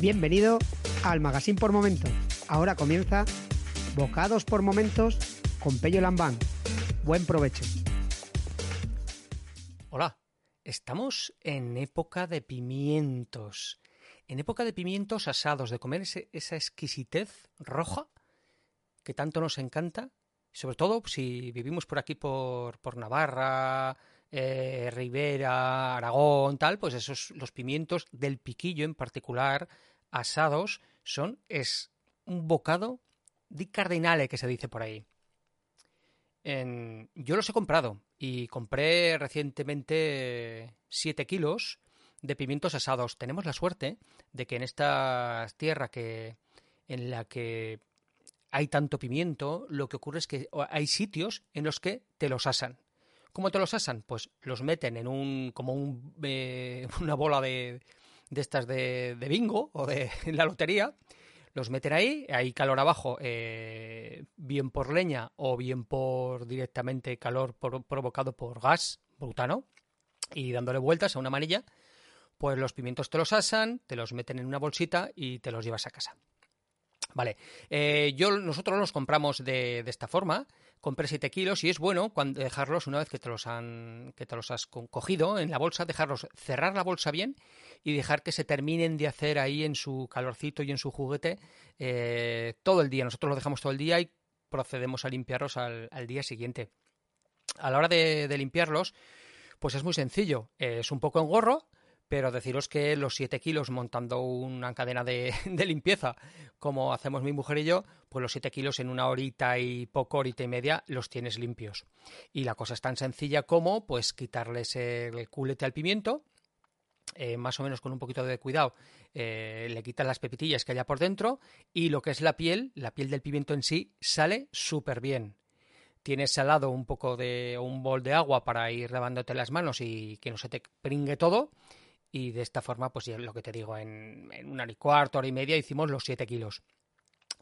Bienvenido al Magazine por Momentos. Ahora comienza Bocados por Momentos con Pello Lambán. Buen provecho. Hola, estamos en época de pimientos. En época de pimientos asados, de comer esa exquisitez roja que tanto nos encanta, sobre todo si vivimos por aquí por, por Navarra, eh, Ribera, Aragón, tal, pues esos los pimientos del piquillo en particular asados son es un bocado di cardinale que se dice por ahí. yo los he comprado y compré recientemente 7 kilos de pimientos asados. Tenemos la suerte de que en esta tierra que en la que hay tanto pimiento, lo que ocurre es que hay sitios en los que te los asan. ¿Cómo te los asan? Pues los meten en un como un, eh, una bola de, de estas de, bingo o de la lotería. Los meten ahí, hay calor abajo, eh, bien por leña o bien por directamente calor provocado por gas butano, y dándole vueltas a una manilla, pues los pimientos te los asan, te los meten en una bolsita y te los llevas a casa. Vale, eh, yo, nosotros los compramos de, de, esta forma, compré 7 kilos y es bueno cuando dejarlos una vez que te los han que te los has cogido en la bolsa, dejarlos cerrar la bolsa bien y dejar que se terminen de hacer ahí en su calorcito y en su juguete eh, todo el día. Nosotros los dejamos todo el día y procedemos a limpiarlos al, al día siguiente. A la hora de, de limpiarlos, pues es muy sencillo. Es un poco engorro, pero deciros que los 7 kilos montando una cadena de, limpieza, como hacemos mi mujer y yo, pues los 7 kilos en una horita y poco, horita y media, los tienes limpios. Y la cosa es tan sencilla como, pues, quitarles el culete al pimiento, eh, más o menos con un poquito de cuidado, eh, le quitas las pepitillas que haya por dentro y lo que es la piel, la piel del pimiento en sí, sale súper bien. Tienes salado un poco de un bol de agua para ir lavándote las manos y que no se te pringue todo y de esta forma, pues lo que te digo, en, en una hora y cuarto, hora y media hicimos los 7 kilos.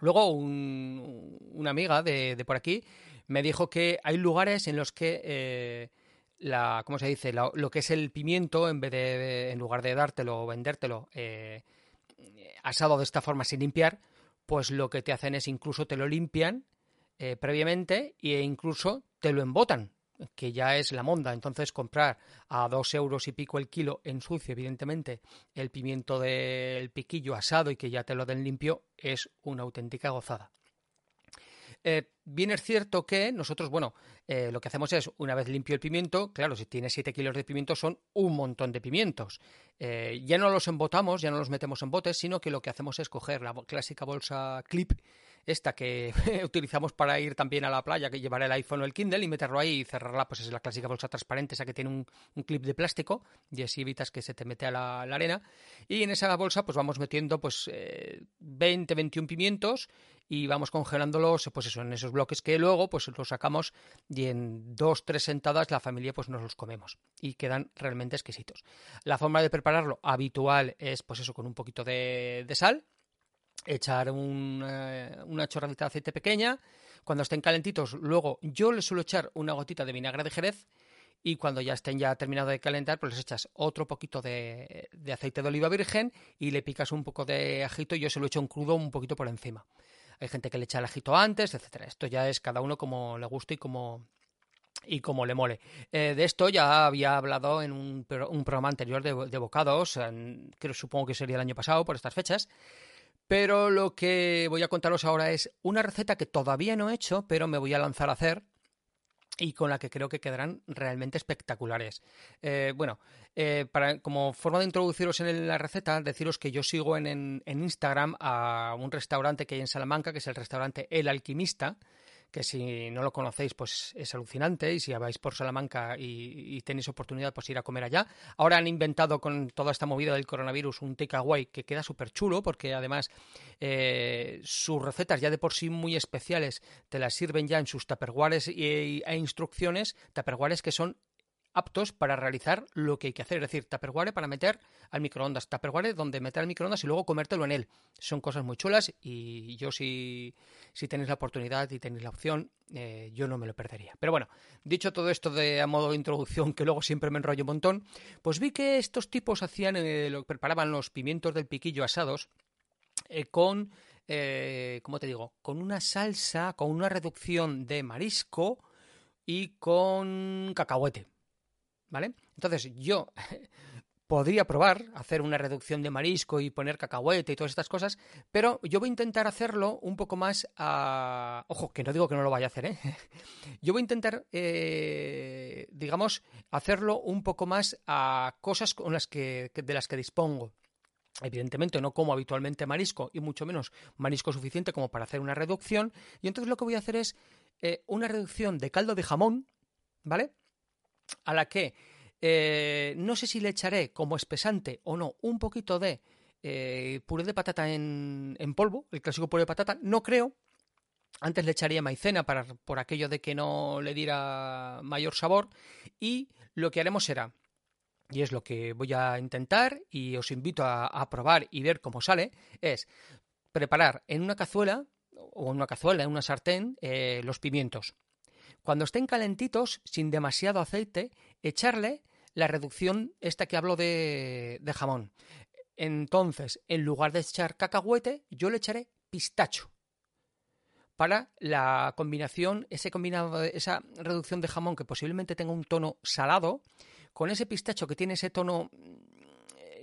Luego un, una amiga de, de, por aquí me dijo que hay lugares en los que eh, la, ¿cómo se dice? Lo que es el pimiento, en vez de, en lugar de dártelo o vendértelo eh, asado de esta forma sin limpiar, pues lo que te hacen es incluso te lo limpian eh, previamente e incluso te lo embotan que ya es la monda. Entonces, comprar a dos euros y pico el kilo en sucio, evidentemente, el pimiento del piquillo asado y que ya te lo den limpio, es una auténtica gozada. Eh, bien es cierto que nosotros, bueno, eh, lo que hacemos es, una vez limpio el pimiento, claro, si tiene 7 kilos de pimiento son un montón de pimientos. Eh, ya no los embotamos, ya no los metemos en botes, sino que lo que hacemos es coger la clásica bolsa clip, esta que utilizamos para ir también a la playa, que llevar el iPhone o el Kindle y meterlo ahí y cerrarla, pues es la clásica bolsa transparente, esa que tiene un, clip de plástico y así evitas que se te mete a la, arena. Y en esa bolsa pues vamos metiendo pues 20, 21 pimientos y vamos congelándolos pues eso, en esos bloques que luego pues los sacamos y en dos, tres sentadas la familia pues nos los comemos y quedan realmente exquisitos. La forma de prepararlo habitual es pues eso con un poquito de sal, echar eh, una chorradita de aceite pequeña, cuando estén calentitos luego yo les suelo echar una gotita de vinagre de jerez y cuando ya estén ya terminado de calentar, pues les echas otro poquito de, aceite de oliva virgen y le picas un poco de ajito y yo se lo echo en crudo un poquito por encima hay gente que le echa el ajito antes, etcétera. Esto ya es cada uno como le guste y como y como le mole. Eh, de esto ya había hablado en un, un programa anterior de, bocados, en, que supongo que sería el año pasado por estas fechas. Pero lo que voy a contaros ahora es una receta que todavía no he hecho, pero me voy a lanzar a hacer y con la que creo que quedarán realmente espectaculares. Eh, bueno, eh, como forma de introduciros en la receta, deciros que yo sigo en, Instagram a un restaurante que hay en Salamanca, que es el restaurante El Alquimista, que si no lo conocéis, pues es alucinante, y si vais por Salamanca y, tenéis oportunidad, pues ir a comer allá. Ahora han inventado con toda esta movida del coronavirus un takeaway que queda súper chulo, porque además eh, sus recetas ya de por sí muy especiales te las sirven ya en sus tupperwares e, e instrucciones, tupperwares que son aptos para realizar lo que hay que hacer, es decir, tupperware para meter al microondas, tupperware donde meter al microondas y luego comértelo en él. Son cosas muy chulas y yo si, si tenéis la oportunidad y tenéis la opción, eh, yo no me lo perdería. Pero bueno, dicho todo esto de a modo de introducción, que luego siempre me enrollo un montón, pues vi que estos tipos hacían, eh, preparaban los pimientos del piquillo asados, eh, con, eh, ¿cómo te digo? Con una salsa, con una reducción de marisco y con cacahuete. ¿Vale? Entonces yo podría probar hacer una reducción de marisco y poner cacahuete y todas estas cosas, pero yo voy a intentar hacerlo un poco más a... Ojo, que no digo que no lo vaya a hacer, ¿eh? Yo voy a intentar, eh, digamos, hacerlo un poco más a cosas con las que, de las que dispongo. Evidentemente no como habitualmente marisco y mucho menos marisco suficiente como para hacer una reducción. Y entonces lo que voy a hacer es eh, una reducción de caldo de jamón, ¿vale? A la que eh, no sé si le echaré como espesante o no un poquito de eh, puré de patata en, polvo, el clásico puré de patata. No creo. Antes le echaría maicena para, por aquello de que no le diera mayor sabor. Y lo que haremos será, y es lo que voy a intentar y os invito a, probar y ver cómo sale, es preparar en una cazuela o en una cazuela, en una sartén, eh, los pimientos. Cuando estén calentitos, sin demasiado aceite, echarle la reducción esta que hablo de, jamón. Entonces, en lugar de echar cacahuete, yo le echaré pistacho para la combinación, ese combinado, esa reducción de jamón que posiblemente tenga un tono salado, con ese pistacho que tiene ese tono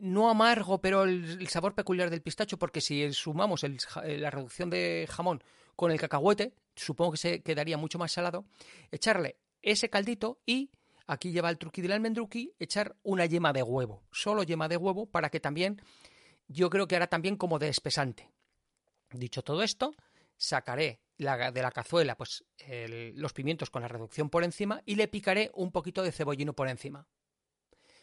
no amargo, pero el, sabor peculiar del pistacho, porque si sumamos la reducción de jamón con el cacahuete, supongo que se quedaría mucho más salado, echarle ese caldito y aquí lleva el truqui del almendruqui, echar una yema de huevo, solo yema de huevo para que también, yo creo que hará también como de espesante. Dicho todo esto, sacaré de la cazuela pues los pimientos con la reducción por encima y le picaré un poquito de cebollino por encima.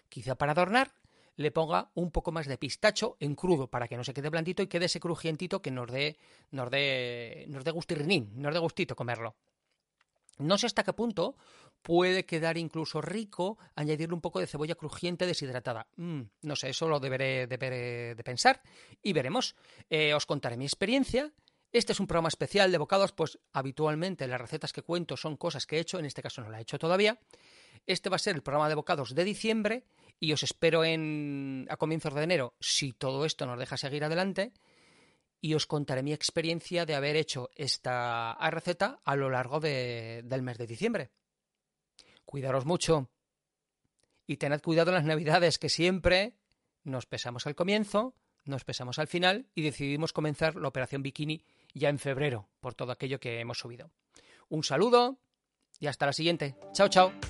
Quizá para adornar le ponga un poco más de pistacho en crudo para que no se quede blandito y quede ese crujientito que nos dé, nos dé, nos dé gustirrinín, nos dé gustito comerlo. No sé hasta qué punto puede quedar incluso rico añadirle un poco de cebolla crujiente deshidratada. Mm, no sé, eso lo deberé, de pensar y veremos. Eh, os contaré mi experiencia. Este es un programa especial de bocados, pues habitualmente las recetas que cuento son cosas que he hecho, en este caso no la he hecho todavía. Este va a ser el programa de bocados de diciembre y os espero en, a comienzos de enero si todo esto nos deja seguir adelante y os contaré mi experiencia de haber hecho esta receta a lo largo del mes de diciembre. Cuidaros mucho y tened cuidado en las navidades que siempre nos pesamos al comienzo, nos pesamos al final y decidimos comenzar la operación bikini ya en febrero por todo aquello que hemos subido. Un saludo y hasta la siguiente. Chao, chao.